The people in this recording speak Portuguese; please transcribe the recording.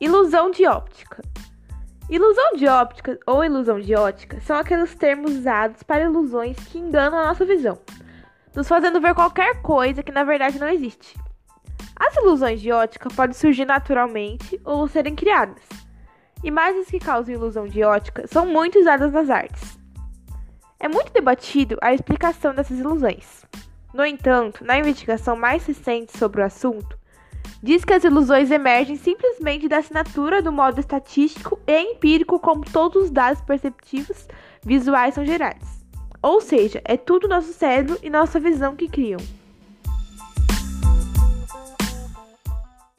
Ilusão de óptica. Ilusão de óptica ou ilusão de ótica são aqueles termos usados para ilusões que enganam a nossa visão, nos fazendo ver qualquer coisa que na verdade não existe. As ilusões de ótica podem surgir naturalmente ou serem criadas. Imagens que causam ilusão de ótica são muito usadas nas artes. É muito debatido a explicação dessas ilusões. No entanto, na investigação mais recente sobre o assunto, diz que as ilusões emergem simplesmente da assinatura do modo estatístico e empírico como todos os dados perceptivos visuais são gerados. Ou seja, é tudo nosso cérebro e nossa visão que criam.